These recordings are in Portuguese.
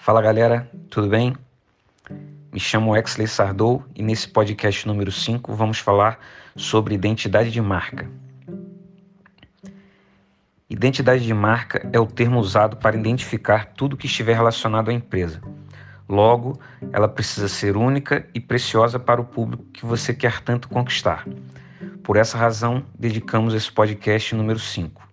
Fala galera, tudo bem? Me chamo Exley Sardou e nesse podcast número 5 vamos falar sobre identidade de marca. Identidade de marca é o termo usado para identificar tudo que estiver relacionado à empresa. Logo, ela precisa ser única e preciosa para o público que você quer tanto conquistar. Por essa razão, dedicamos esse podcast número 5.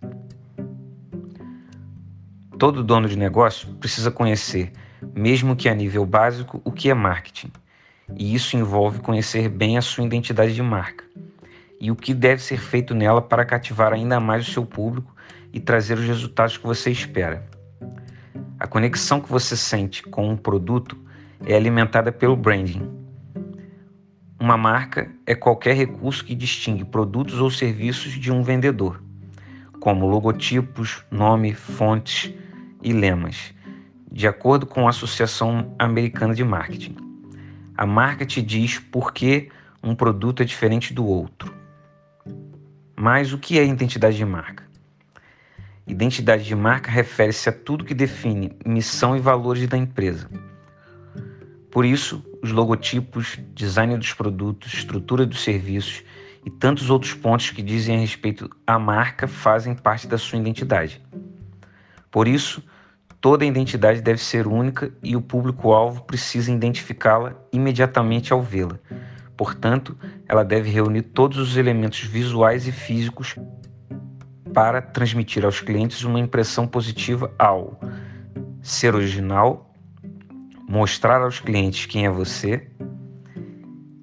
Todo dono de negócio precisa conhecer, mesmo que a nível básico, o que é marketing. E isso envolve conhecer bem a sua identidade de marca e o que deve ser feito nela para cativar ainda mais o seu público e trazer os resultados que você espera. A conexão que você sente com um produto é alimentada pelo branding. Uma marca é qualquer recurso que distingue produtos ou serviços de um vendedor, como logotipos, nome, fontes, e lemas, de acordo com a Associação Americana de Marketing. A marca te diz por que um produto é diferente do outro. Mas o que é identidade de marca? Identidade de marca refere-se a tudo que define missão e valores da empresa. Por isso, os logotipos, design dos produtos, estrutura dos serviços e tantos outros pontos que dizem a respeito à marca fazem parte da sua identidade. Por isso, Toda identidade deve ser única e o público-alvo precisa identificá-la imediatamente ao vê-la. Portanto, ela deve reunir todos os elementos visuais e físicos para transmitir aos clientes uma impressão positiva ao ser original, mostrar aos clientes quem é você,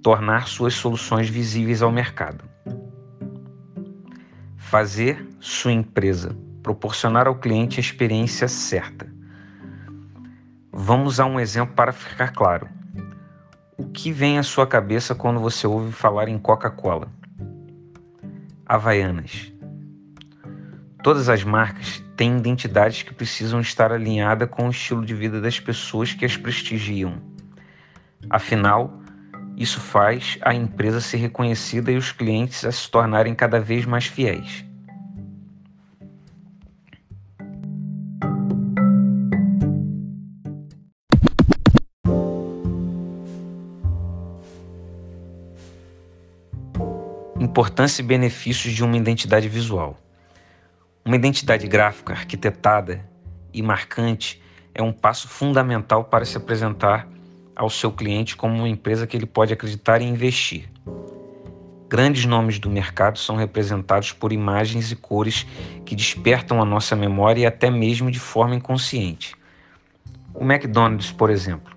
tornar suas soluções visíveis ao mercado. Fazer sua empresa proporcionar ao cliente a experiência certa. Vamos a um exemplo para ficar claro. O que vem à sua cabeça quando você ouve falar em Coca-Cola? Havaianas. Todas as marcas têm identidades que precisam estar alinhadas com o estilo de vida das pessoas que as prestigiam. Afinal, isso faz a empresa ser reconhecida e os clientes a se tornarem cada vez mais fiéis. Importância e benefícios de uma identidade visual. Uma identidade gráfica arquitetada e marcante é um passo fundamental para se apresentar ao seu cliente como uma empresa que ele pode acreditar e investir. Grandes nomes do mercado são representados por imagens e cores que despertam a nossa memória e até mesmo de forma inconsciente. O McDonald's, por exemplo,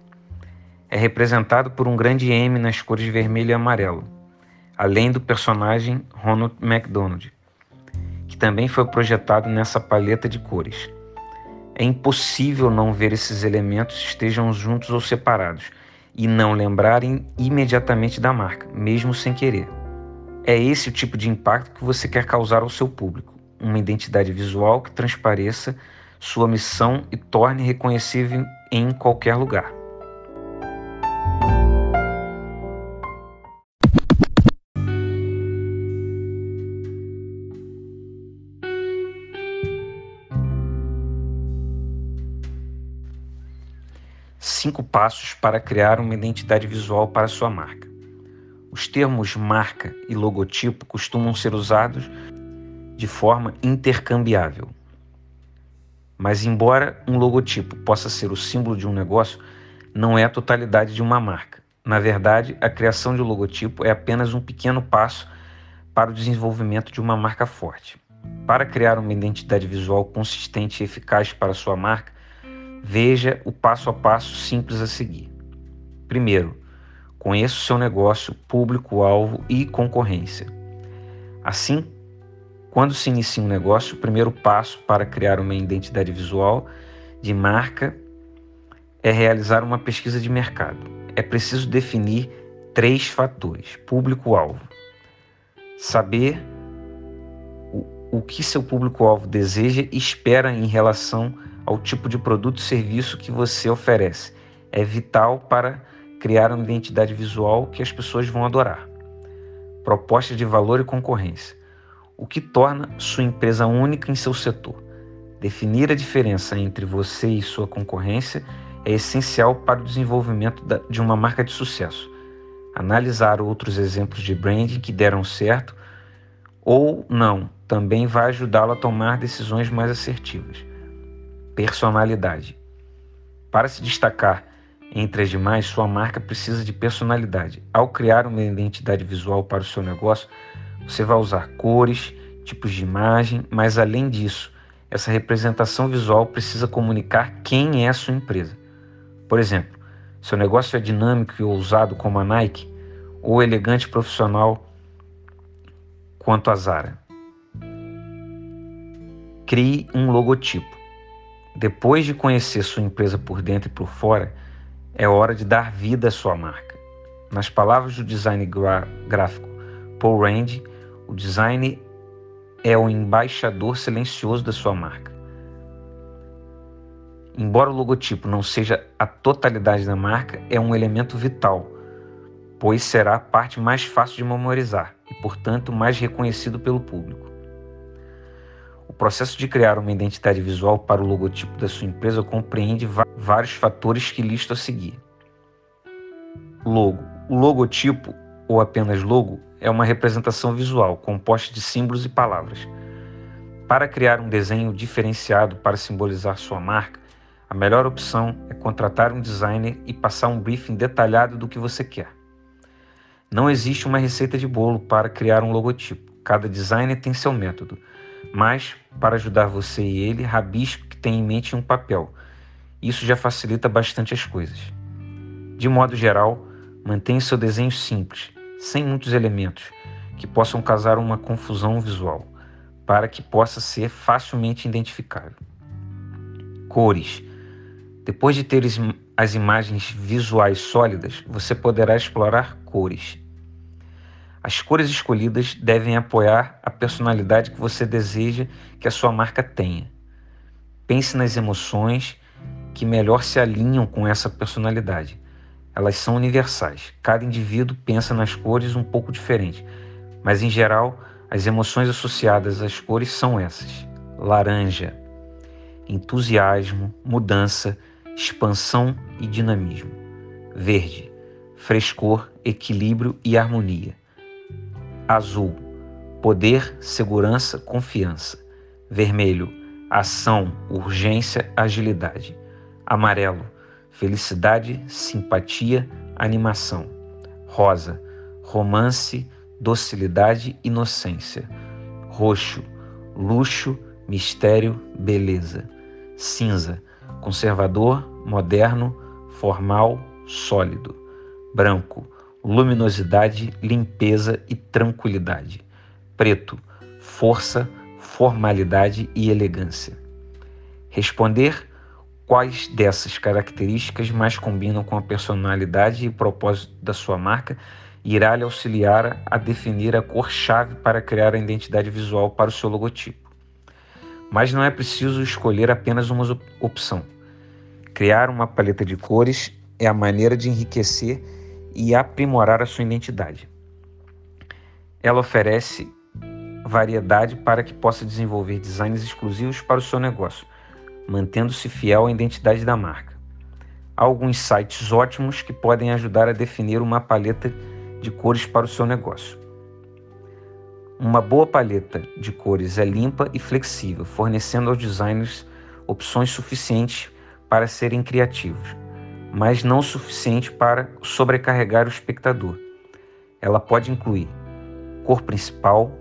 é representado por um grande M nas cores vermelho e amarelo além do personagem Ronald McDonald, que também foi projetado nessa paleta de cores. É impossível não ver esses elementos estejam juntos ou separados e não lembrarem imediatamente da marca, mesmo sem querer. É esse o tipo de impacto que você quer causar ao seu público, uma identidade visual que transpareça sua missão e torne reconhecível em qualquer lugar. Cinco passos para criar uma identidade visual para sua marca. Os termos marca e logotipo costumam ser usados de forma intercambiável. Mas, embora um logotipo possa ser o símbolo de um negócio, não é a totalidade de uma marca. Na verdade, a criação de um logotipo é apenas um pequeno passo para o desenvolvimento de uma marca forte. Para criar uma identidade visual consistente e eficaz para sua marca, Veja o passo a passo simples a seguir. Primeiro, conheça o seu negócio, público-alvo e concorrência. Assim, quando se inicia um negócio, o primeiro passo para criar uma identidade visual de marca é realizar uma pesquisa de mercado. É preciso definir três fatores: público-alvo, saber o, o que seu público-alvo deseja e espera em relação ao tipo de produto e serviço que você oferece. É vital para criar uma identidade visual que as pessoas vão adorar. Proposta de valor e concorrência. O que torna sua empresa única em seu setor. Definir a diferença entre você e sua concorrência é essencial para o desenvolvimento de uma marca de sucesso. Analisar outros exemplos de branding que deram certo ou não também vai ajudá-lo a tomar decisões mais assertivas. Personalidade. Para se destacar entre as demais, sua marca precisa de personalidade. Ao criar uma identidade visual para o seu negócio, você vai usar cores, tipos de imagem, mas além disso, essa representação visual precisa comunicar quem é a sua empresa. Por exemplo, seu negócio é dinâmico e ousado como a Nike, ou elegante profissional quanto a Zara. Crie um logotipo. Depois de conhecer sua empresa por dentro e por fora, é hora de dar vida à sua marca. Nas palavras do design gráfico Paul Rand, o design é o embaixador silencioso da sua marca. Embora o logotipo não seja a totalidade da marca, é um elemento vital, pois será a parte mais fácil de memorizar e, portanto, mais reconhecido pelo público. O processo de criar uma identidade visual para o logotipo da sua empresa compreende vários fatores que listo a seguir. Logo. O logotipo, ou apenas logo, é uma representação visual composta de símbolos e palavras. Para criar um desenho diferenciado para simbolizar sua marca, a melhor opção é contratar um designer e passar um briefing detalhado do que você quer. Não existe uma receita de bolo para criar um logotipo. Cada designer tem seu método, mas para ajudar você e ele, rabisco que tem em mente um papel. Isso já facilita bastante as coisas. De modo geral, mantenha seu desenho simples, sem muitos elementos que possam causar uma confusão visual, para que possa ser facilmente identificável. Cores. Depois de ter as imagens visuais sólidas, você poderá explorar cores. As cores escolhidas devem apoiar a personalidade que você deseja que a sua marca tenha. Pense nas emoções que melhor se alinham com essa personalidade elas são universais. Cada indivíduo pensa nas cores um pouco diferente, mas em geral, as emoções associadas às cores são essas: laranja, entusiasmo, mudança, expansão e dinamismo. Verde, frescor, equilíbrio e harmonia. Azul, poder, segurança, confiança. Vermelho, ação, urgência, agilidade. Amarelo, felicidade, simpatia, animação. Rosa, romance, docilidade, inocência. Roxo, luxo, mistério, beleza. Cinza, conservador, moderno, formal, sólido. Branco, luminosidade, limpeza e tranquilidade. Preto, força, formalidade e elegância. Responder quais dessas características mais combinam com a personalidade e propósito da sua marca irá lhe auxiliar a definir a cor-chave para criar a identidade visual para o seu logotipo. Mas não é preciso escolher apenas uma opção. Criar uma paleta de cores é a maneira de enriquecer e aprimorar a sua identidade. Ela oferece variedade para que possa desenvolver designs exclusivos para o seu negócio mantendo-se fiel à identidade da marca. Há alguns sites ótimos que podem ajudar a definir uma paleta de cores para o seu negócio. Uma boa paleta de cores é limpa e flexível, fornecendo aos designers opções suficientes para serem criativos, mas não suficiente para sobrecarregar o espectador. Ela pode incluir cor principal,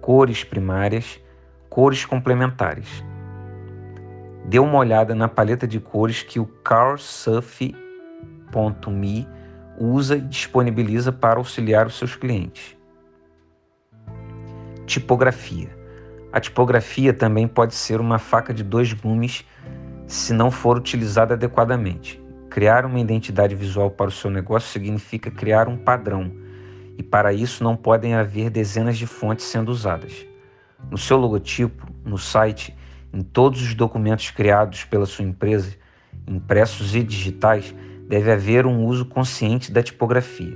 cores primárias, cores complementares. Dê uma olhada na paleta de cores que o CarSurf.me usa e disponibiliza para auxiliar os seus clientes. Tipografia. A tipografia também pode ser uma faca de dois gumes se não for utilizada adequadamente. Criar uma identidade visual para o seu negócio significa criar um padrão, e para isso não podem haver dezenas de fontes sendo usadas. No seu logotipo, no site, em todos os documentos criados pela sua empresa, impressos e digitais, deve haver um uso consciente da tipografia.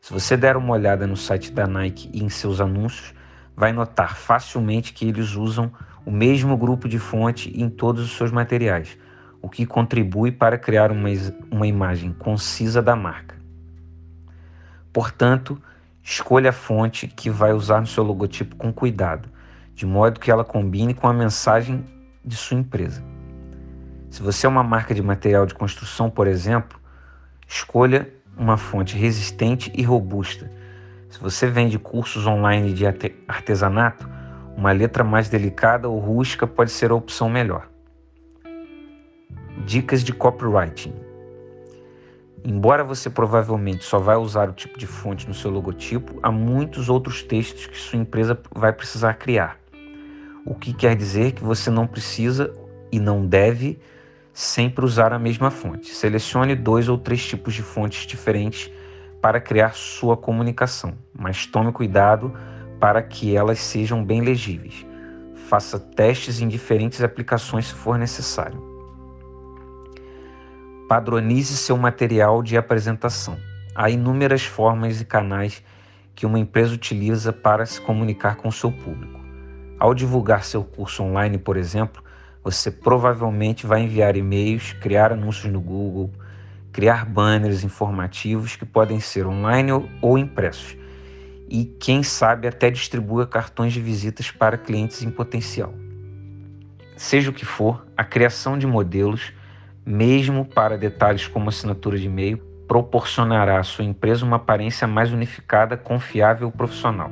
Se você der uma olhada no site da Nike e em seus anúncios, vai notar facilmente que eles usam o mesmo grupo de fonte em todos os seus materiais, o que contribui para criar uma, uma imagem concisa da marca. Portanto, escolha a fonte que vai usar no seu logotipo com cuidado, de modo que ela combine com a mensagem de sua empresa. Se você é uma marca de material de construção, por exemplo, escolha uma fonte resistente e robusta. Se você vende cursos online de artesanato, uma letra mais delicada ou rústica pode ser a opção melhor. Dicas de copywriting. Embora você provavelmente só vai usar o tipo de fonte no seu logotipo, há muitos outros textos que sua empresa vai precisar criar. O que quer dizer que você não precisa e não deve sempre usar a mesma fonte. Selecione dois ou três tipos de fontes diferentes para criar sua comunicação, mas tome cuidado para que elas sejam bem legíveis. Faça testes em diferentes aplicações se for necessário. Padronize seu material de apresentação. Há inúmeras formas e canais que uma empresa utiliza para se comunicar com seu público. Ao divulgar seu curso online, por exemplo, você provavelmente vai enviar e-mails, criar anúncios no Google, criar banners informativos que podem ser online ou impressos, e quem sabe até distribua cartões de visitas para clientes em potencial. Seja o que for, a criação de modelos, mesmo para detalhes como assinatura de e-mail, proporcionará à sua empresa uma aparência mais unificada, confiável e profissional.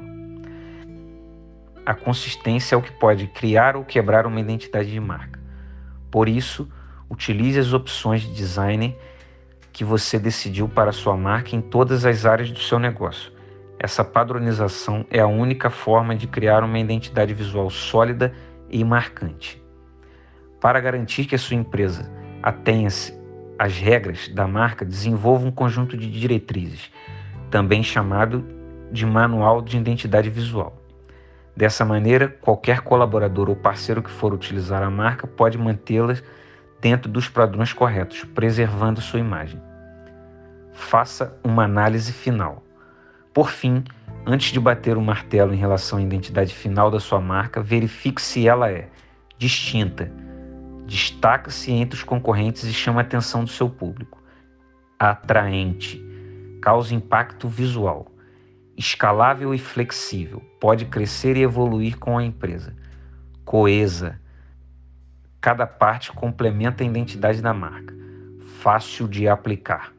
A consistência é o que pode criar ou quebrar uma identidade de marca. Por isso, utilize as opções de design que você decidiu para sua marca em todas as áreas do seu negócio. Essa padronização é a única forma de criar uma identidade visual sólida e marcante. Para garantir que a sua empresa atenha-se às regras da marca, desenvolva um conjunto de diretrizes, também chamado de Manual de Identidade Visual. Dessa maneira, qualquer colaborador ou parceiro que for utilizar a marca pode mantê-las dentro dos padrões corretos, preservando sua imagem. Faça uma análise final. Por fim, antes de bater o martelo em relação à identidade final da sua marca, verifique se ela é distinta, destaca-se entre os concorrentes e chama a atenção do seu público, atraente, causa impacto visual escalável e flexível, pode crescer e evoluir com a empresa. Coesa, cada parte complementa a identidade da marca. Fácil de aplicar.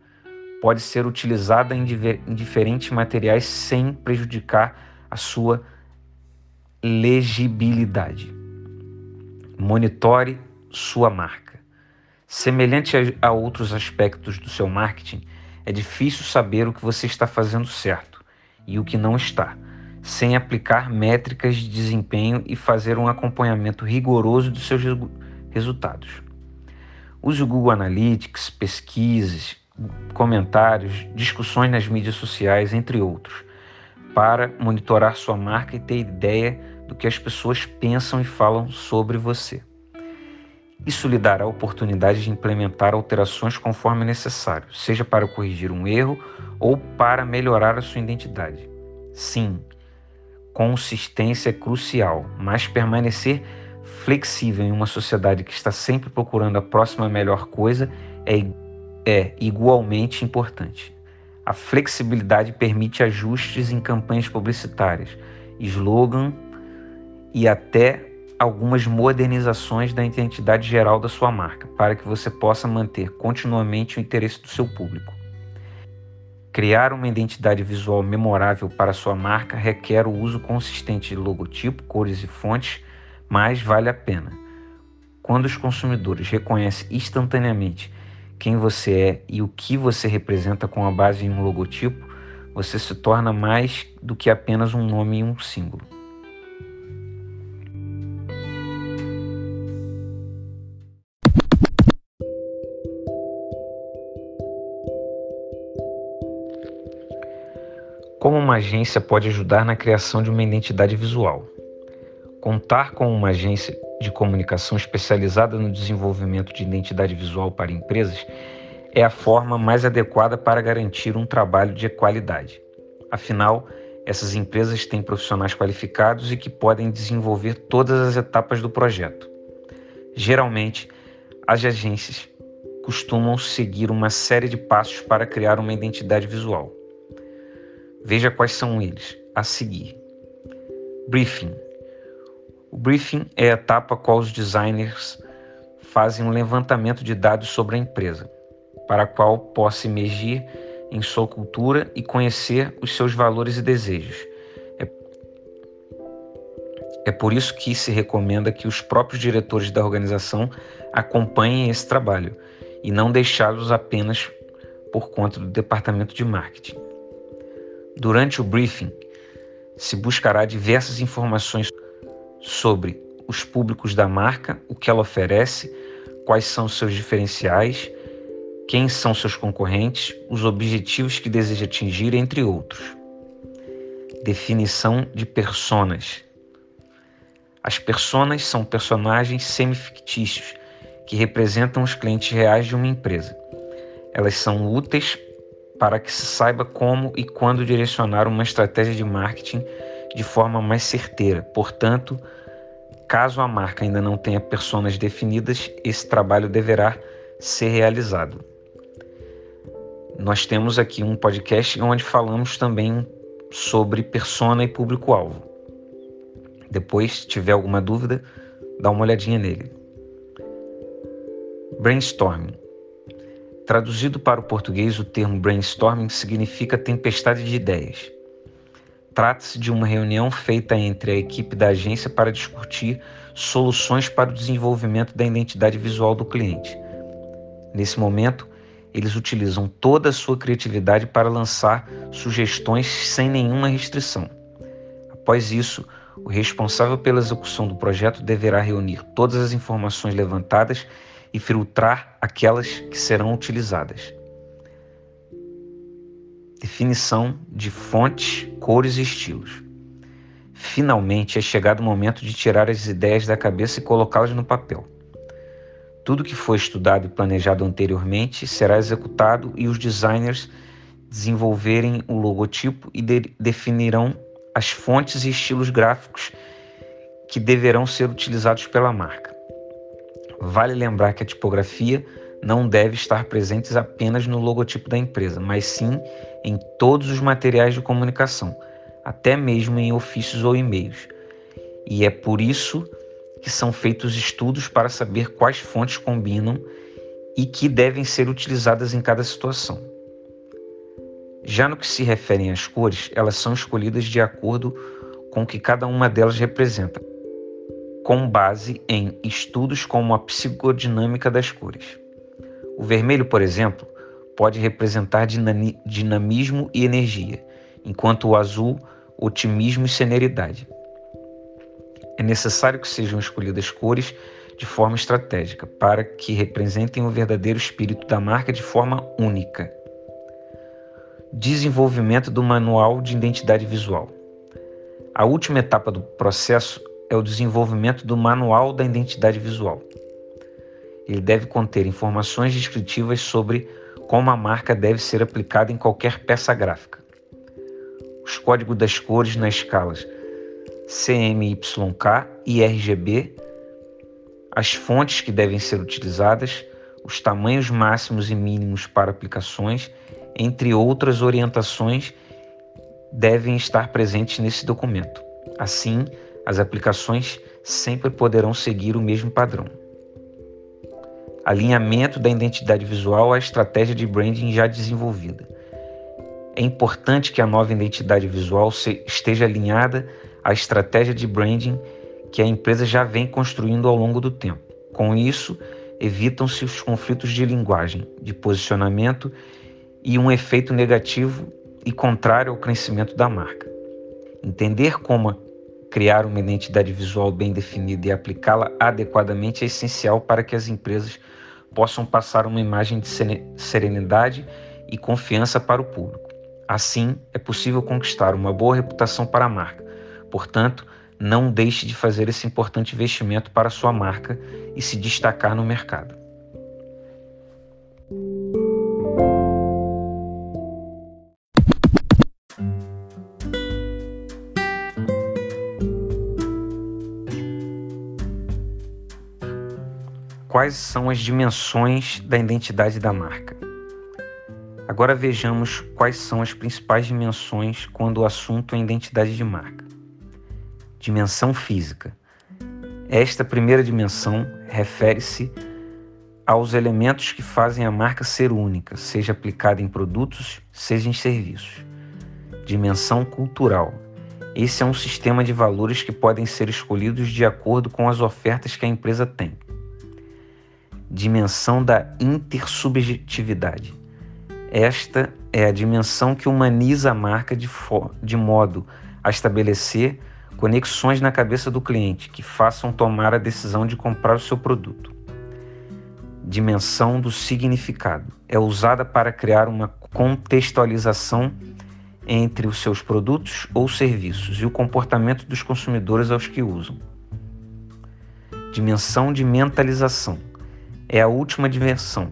Pode ser utilizada em, em diferentes materiais sem prejudicar a sua legibilidade. Monitore sua marca. Semelhante a, a outros aspectos do seu marketing, é difícil saber o que você está fazendo certo e o que não está, sem aplicar métricas de desempenho e fazer um acompanhamento rigoroso dos seus resultados. Use o Google Analytics, pesquisas, comentários, discussões nas mídias sociais, entre outros, para monitorar sua marca e ter ideia do que as pessoas pensam e falam sobre você. Isso lhe dará a oportunidade de implementar alterações conforme necessário, seja para corrigir um erro ou para melhorar a sua identidade. Sim, consistência é crucial, mas permanecer flexível em uma sociedade que está sempre procurando a próxima melhor coisa é, é igualmente importante. A flexibilidade permite ajustes em campanhas publicitárias, slogan e até algumas modernizações da identidade geral da sua marca, para que você possa manter continuamente o interesse do seu público. Criar uma identidade visual memorável para sua marca requer o uso consistente de logotipo, cores e fontes, mas vale a pena. Quando os consumidores reconhecem instantaneamente quem você é e o que você representa com a base em um logotipo, você se torna mais do que apenas um nome e um símbolo. Como uma agência pode ajudar na criação de uma identidade visual? Contar com uma agência de comunicação especializada no desenvolvimento de identidade visual para empresas é a forma mais adequada para garantir um trabalho de qualidade. Afinal, essas empresas têm profissionais qualificados e que podem desenvolver todas as etapas do projeto. Geralmente, As agências costumam seguir uma série de passos para criar uma identidade visual. Veja quais são eles a seguir. Briefing. O briefing é a etapa qual os designers fazem um levantamento de dados sobre a empresa, para a qual possa emergir em sua cultura e conhecer os seus valores e desejos. É, é por isso que se recomenda que os próprios diretores da organização acompanhem esse trabalho e não deixá-los apenas por conta do departamento de marketing. Durante o briefing, se buscará diversas informações sobre os públicos da marca, o que ela oferece, quais são seus diferenciais, quem são seus concorrentes, os objetivos que deseja atingir, entre outros. Definição de personas. As personas são personagens semifictícios que representam os clientes reais de uma empresa. Elas são úteis para que se saiba como e quando direcionar uma estratégia de marketing de forma mais certeira. Portanto, caso a marca ainda não tenha personas definidas, esse trabalho deverá ser realizado. Nós temos aqui um podcast onde falamos também sobre persona e público-alvo. Depois, se tiver alguma dúvida, dá uma olhadinha nele. Brainstorming. Traduzido para o português, o termo brainstorming significa tempestade de ideias. Trata-se de uma reunião feita entre a equipe da agência para discutir soluções para o desenvolvimento da identidade visual do cliente. Nesse momento, eles utilizam toda a sua criatividade para lançar sugestões sem nenhuma restrição. Após isso, o responsável pela execução do projeto deverá reunir todas as informações levantadas e filtrar aquelas que serão utilizadas. Definição de fontes, cores e estilos. Finalmente é chegado o momento de tirar as ideias da cabeça e colocá-las no papel. Tudo que foi estudado e planejado anteriormente será executado e os designers desenvolverem o logotipo e de definirão as fontes e estilos gráficos que deverão ser utilizados pela marca. Vale lembrar que a tipografia não deve estar presente apenas no logotipo da empresa, mas sim em todos os materiais de comunicação, até mesmo em ofícios ou e-mails. E é por isso que são feitos estudos para saber quais fontes combinam e que devem ser utilizadas em cada situação. Já no que se refere às cores, elas são escolhidas de acordo com o que cada uma delas representa com base em estudos como a psicodinâmica das cores. O vermelho, por exemplo, pode representar dinamismo e energia, enquanto o azul, otimismo e celeridade. É necessário que sejam escolhidas cores de forma estratégica para que representem o verdadeiro espírito da marca de forma única. Desenvolvimento do manual de identidade visual. A última etapa do processo é o desenvolvimento do Manual da Identidade Visual. Ele deve conter informações descritivas sobre como a marca deve ser aplicada em qualquer peça gráfica. Os códigos das cores nas escalas CMYK e RGB, as fontes que devem ser utilizadas, os tamanhos máximos e mínimos para aplicações, entre outras orientações, devem estar presentes nesse documento. Assim, as aplicações sempre poderão seguir o mesmo padrão. Alinhamento da identidade visual à estratégia de branding já desenvolvida. É importante que a nova identidade visual esteja alinhada à estratégia de branding que a empresa já vem construindo ao longo do tempo. Com isso, evitam-se os conflitos de linguagem, de posicionamento e um efeito negativo e contrário ao crescimento da marca. Entender como Criar uma identidade visual bem definida e aplicá-la adequadamente é essencial para que as empresas possam passar uma imagem de serenidade e confiança para o público. Assim, é possível conquistar uma boa reputação para a marca. Portanto, não deixe de fazer esse importante investimento para sua marca e se destacar no mercado. Quais são as dimensões da identidade da marca. Agora vejamos quais são as principais dimensões quando o assunto é identidade de marca. Dimensão física. Esta primeira dimensão refere-se aos elementos que fazem a marca ser única, seja aplicada em produtos, seja em serviços. Dimensão cultural. Esse é um sistema de valores que podem ser escolhidos de acordo com as ofertas que a empresa tem. Dimensão da intersubjetividade. Esta é a dimensão que humaniza a marca de, de modo a estabelecer conexões na cabeça do cliente que façam tomar a decisão de comprar o seu produto dimensão do significado. É usada para criar uma contextualização entre os seus produtos ou serviços e o comportamento dos consumidores aos que usam. Dimensão de mentalização é a última dimensão.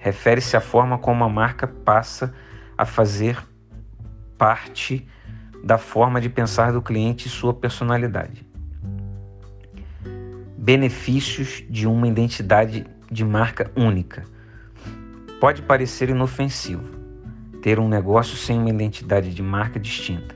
Refere-se à forma como a marca passa a fazer parte da forma de pensar do cliente e sua personalidade. Benefícios de uma identidade de marca única. Pode parecer inofensivo ter um negócio sem uma identidade de marca distinta.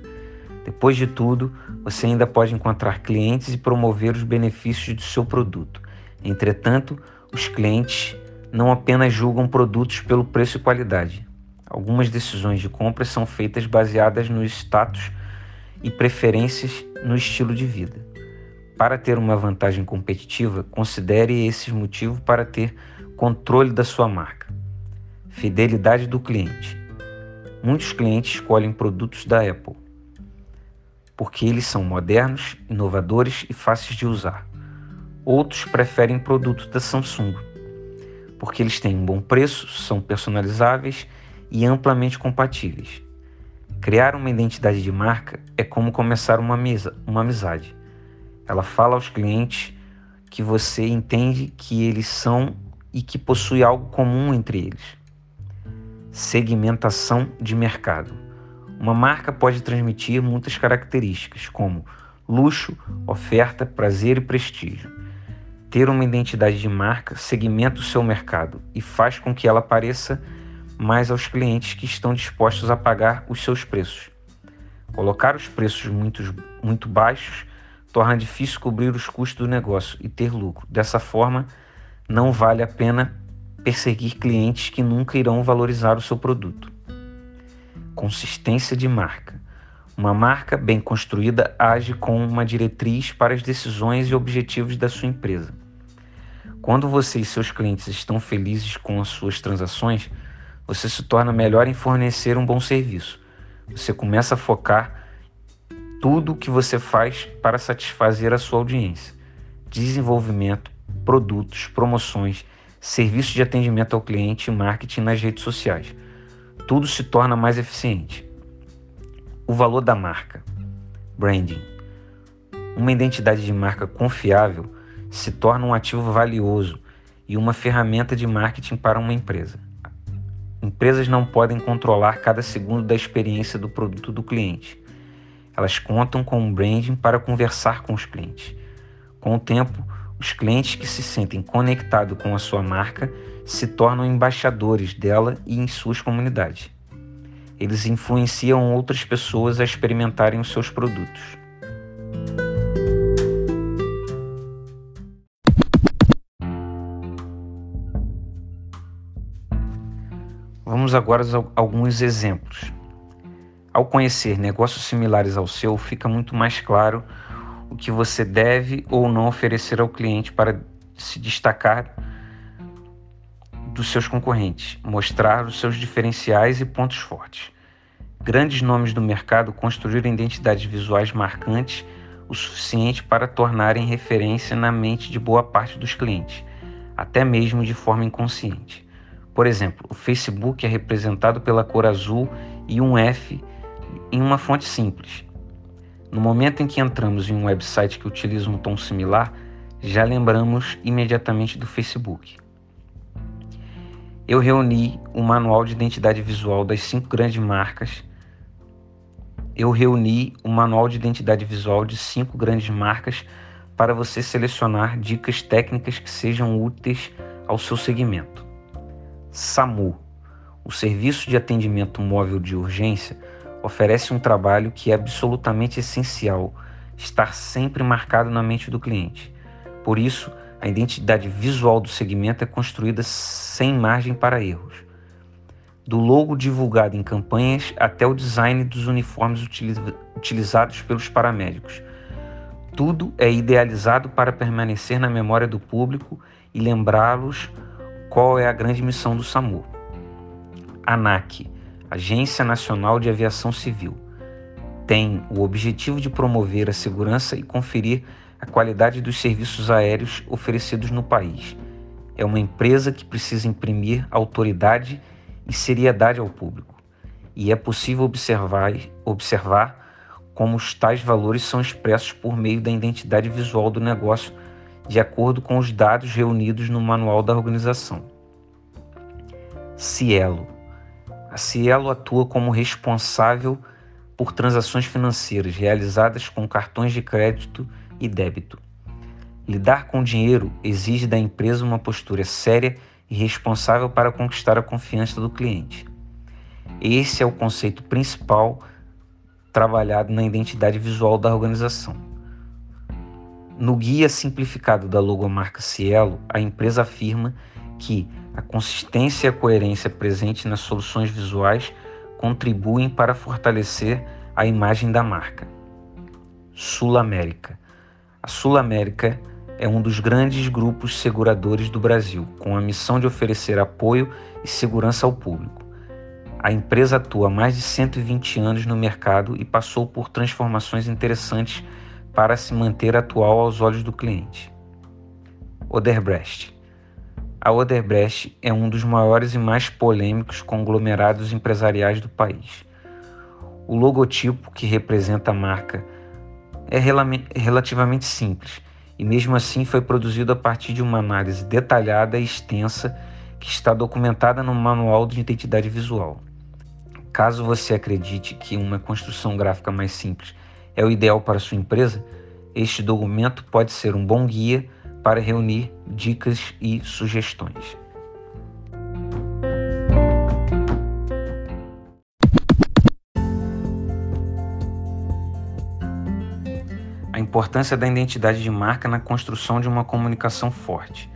Depois de tudo, você ainda pode encontrar clientes e promover os benefícios do seu produto. Entretanto, os clientes não apenas julgam produtos pelo preço e qualidade. Algumas decisões de compra são feitas baseadas no status e preferências no estilo de vida. Para ter uma vantagem competitiva, considere esses motivos para ter controle da sua marca. Fidelidade do cliente. Muitos clientes escolhem produtos da Apple porque eles são modernos, inovadores e fáceis de usar. Outros preferem produtos da Samsung porque eles têm um bom preço, são personalizáveis e amplamente compatíveis. Criar uma identidade de marca é como começar uma, mesa, uma amizade. Ela fala aos clientes que você entende que eles são e que possui algo comum entre eles. Segmentação de mercado. Uma marca pode transmitir muitas características, como luxo, oferta, prazer e prestígio. Ter uma identidade de marca segmenta o seu mercado e faz com que ela pareça mais aos clientes que estão dispostos a pagar os seus preços. Colocar os preços muito, muito baixos torna difícil cobrir os custos do negócio e ter lucro. Dessa forma, não vale a pena perseguir clientes que nunca irão valorizar o seu produto. Consistência de marca. Uma marca bem construída age com uma diretriz para as decisões e objetivos da sua empresa. Quando você e seus clientes estão felizes com as suas transações, você se torna melhor em fornecer um bom serviço. Você começa a focar tudo o que você faz para satisfazer a sua audiência. Desenvolvimento, produtos, promoções, serviços de atendimento ao cliente e marketing nas redes sociais. Tudo se torna mais eficiente. O valor da marca. Branding. Uma identidade de marca confiável se torna um ativo valioso e uma ferramenta de marketing para uma empresa. Empresas não podem controlar cada segundo da experiência do produto do cliente elas contam com um branding para conversar com os clientes. Com o tempo, os clientes que se sentem conectados com a sua marca se tornam embaixadores dela e em suas comunidades. Eles influenciam outras pessoas a experimentarem os seus produtos. Vamos agora alguns exemplos. Ao conhecer negócios similares ao seu, fica muito mais claro o que você deve ou não oferecer ao cliente para se destacar dos seus concorrentes, mostrar os seus diferenciais e pontos fortes. Grandes nomes do mercado construíram identidades visuais marcantes o suficiente para tornarem referência na mente de boa parte dos clientes, até mesmo de forma inconsciente. Por exemplo, o Facebook é representado pela cor azul e um F em uma fonte simples. No momento em que entramos em um website que utiliza um tom similar, já lembramos imediatamente do Facebook. Eu reuni o manual de identidade visual das cinco grandes marcas. Eu reuni o manual de identidade visual de cinco grandes marcas para você selecionar dicas técnicas que sejam úteis ao seu segmento. SAMU, o Serviço de Atendimento Móvel de Urgência, oferece um trabalho que é absolutamente essencial estar sempre marcado na mente do cliente. Por isso, a identidade visual do segmento é construída sem margem para erros. Do logo divulgado em campanhas até o design dos uniformes utilizados pelos paramédicos. Tudo é idealizado para permanecer na memória do público e lembrá-los qual é a grande missão do SAMU. ANAC, Agência Nacional de Aviação Civil, tem o objetivo de promover a segurança e conferir a qualidade dos serviços aéreos oferecidos no país. É uma empresa que precisa imprimir autoridade e seriedade ao público. E é possível observar, observar como os tais valores são expressos por meio da identidade visual do negócio, de acordo com os dados reunidos no manual da organização. Cielo. A Cielo atua como responsável por transações financeiras realizadas com cartões de crédito e débito. Lidar com dinheiro exige da empresa uma postura séria e responsável para conquistar a confiança do cliente. Esse é o conceito principal trabalhado na identidade visual da organização. No guia simplificado da logomarca Cielo, a empresa afirma que a consistência e a coerência presente nas soluções visuais contribuem para fortalecer a imagem da marca. Sul América. A Sul América é um dos grandes grupos seguradores do Brasil, com a missão de oferecer apoio e segurança ao público. A empresa atua há mais de 120 anos no mercado e passou por transformações interessantes para se manter atual aos olhos do cliente. Oderbrecht. A Oderbrecht é um dos maiores e mais polêmicos conglomerados empresariais do país. O logotipo que representa a marca é relativamente simples e, mesmo assim, foi produzido a partir de uma análise detalhada e extensa que está documentada no Manual de Identidade Visual. Caso você acredite que uma construção gráfica mais simples é o ideal para sua empresa, este documento pode ser um bom guia para reunir dicas e sugestões. importância da identidade de marca na construção de uma comunicação forte.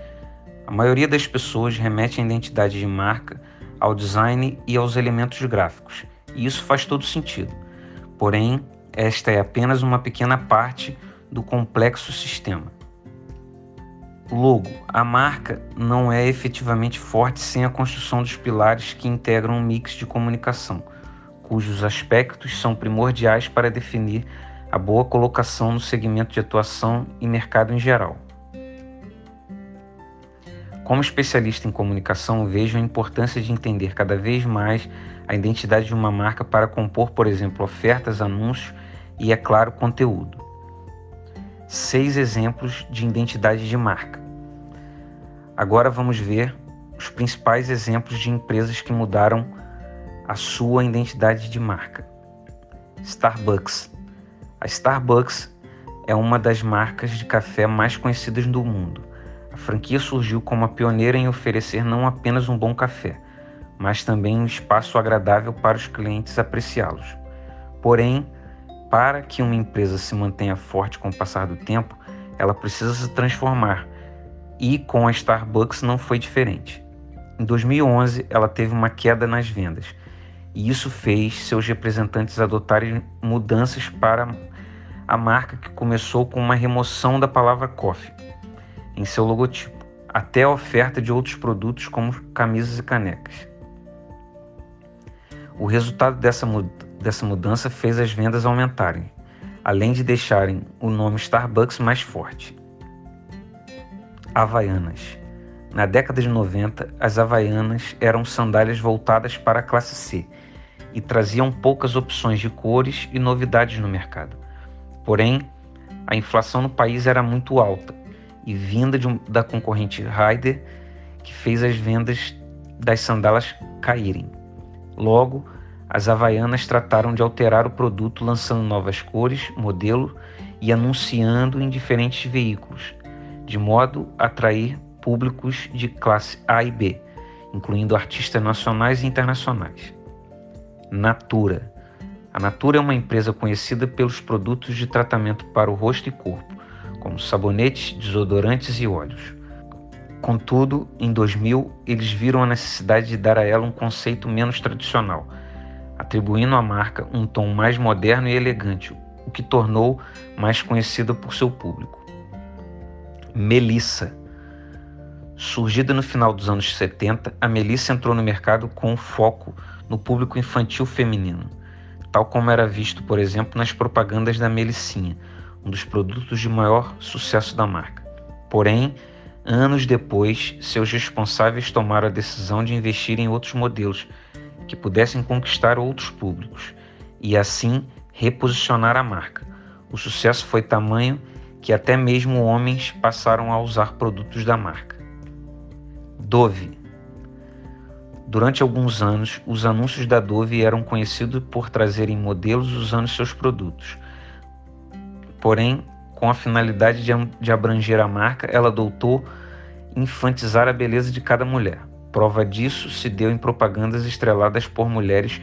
A maioria das pessoas remete a identidade de marca ao design e aos elementos gráficos, e isso faz todo sentido. Porém, esta é apenas uma pequena parte do complexo sistema. Logo, a marca não é efetivamente forte sem a construção dos pilares que integram um mix de comunicação, cujos aspectos são primordiais para definir a boa colocação no segmento de atuação e mercado em geral. Como especialista em comunicação, vejo a importância de entender cada vez mais a identidade de uma marca para compor, por exemplo, ofertas, anúncios e, é claro, conteúdo. Seis exemplos de identidade de marca. Agora vamos ver os principais exemplos de empresas que mudaram a sua identidade de marca. Starbucks a Starbucks é uma das marcas de café mais conhecidas do mundo. A franquia surgiu como a pioneira em oferecer não apenas um bom café, mas também um espaço agradável para os clientes apreciá-los. Porém, para que uma empresa se mantenha forte com o passar do tempo, ela precisa se transformar. E com a Starbucks não foi diferente. Em 2011, ela teve uma queda nas vendas, e isso fez seus representantes adotarem mudanças para a marca que começou com uma remoção da palavra coffee em seu logotipo, até a oferta de outros produtos como camisas e canecas. O resultado dessa, dessa mudança fez as vendas aumentarem, além de deixarem o nome Starbucks mais forte. Havaianas. Na década de 90, as Havaianas eram sandálias voltadas para a classe C e traziam poucas opções de cores e novidades no mercado. Porém, a inflação no país era muito alta e vinda um, da concorrente Ryder, que fez as vendas das sandálias caírem. Logo, as havaianas trataram de alterar o produto lançando novas cores, modelo e anunciando em diferentes veículos, de modo a atrair públicos de classe A e B, incluindo artistas nacionais e internacionais. Natura. A Natura é uma empresa conhecida pelos produtos de tratamento para o rosto e corpo, como sabonetes, desodorantes e óleos. Contudo, em 2000, eles viram a necessidade de dar a ela um conceito menos tradicional, atribuindo à marca um tom mais moderno e elegante, o que tornou mais conhecida por seu público. Melissa. Surgida no final dos anos 70, a Melissa entrou no mercado com foco no público infantil feminino, tal como era visto, por exemplo, nas propagandas da Melicinha, um dos produtos de maior sucesso da marca. Porém, anos depois, seus responsáveis tomaram a decisão de investir em outros modelos que pudessem conquistar outros públicos e assim reposicionar a marca. O sucesso foi tamanho que até mesmo homens passaram a usar produtos da marca. Dove. Durante alguns anos, os anúncios da Dove eram conhecidos por trazerem modelos usando seus produtos. Porém, com a finalidade de abranger a marca, ela adotou infantizar a beleza de cada mulher. Prova disso se deu em propagandas estreladas por mulheres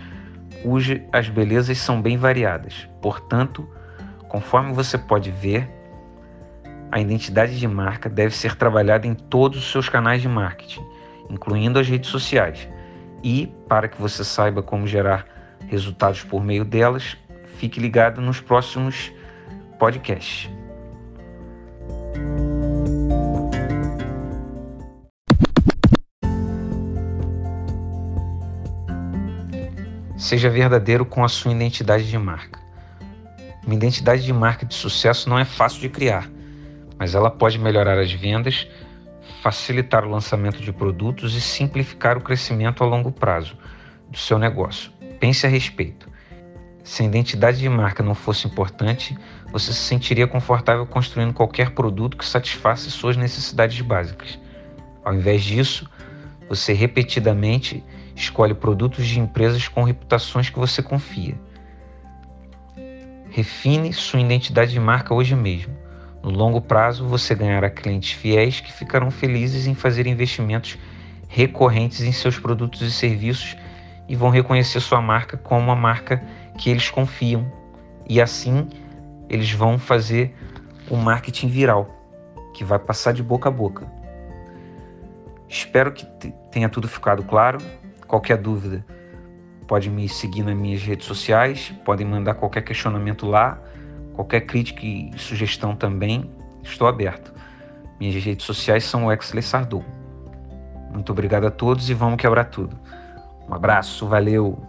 cujas as belezas são bem variadas. Portanto, conforme você pode ver, a identidade de marca deve ser trabalhada em todos os seus canais de marketing, incluindo as redes sociais. E, para que você saiba como gerar resultados por meio delas, fique ligado nos próximos podcasts. Seja verdadeiro com a sua identidade de marca. Uma identidade de marca de sucesso não é fácil de criar, mas ela pode melhorar as vendas, facilitar o lançamento de produtos e simplificar o crescimento a longo prazo do seu negócio. Pense a respeito. Se a identidade de marca não fosse importante, você se sentiria confortável construindo qualquer produto que satisfaça suas necessidades básicas. Ao invés disso, você repetidamente Escolhe produtos de empresas com reputações que você confia. Refine sua identidade de marca hoje mesmo. No longo prazo, você ganhará clientes fiéis que ficarão felizes em fazer investimentos recorrentes em seus produtos e serviços e vão reconhecer sua marca como uma marca que eles confiam. E assim, eles vão fazer o marketing viral, que vai passar de boca a boca. Espero que tenha tudo ficado claro. Qualquer dúvida, pode me seguir nas minhas redes sociais, podem mandar qualquer questionamento lá, qualquer crítica e sugestão também, estou aberto. Minhas redes sociais são o Exley Sardou. Muito obrigado a todos e vamos quebrar tudo. Um abraço, valeu!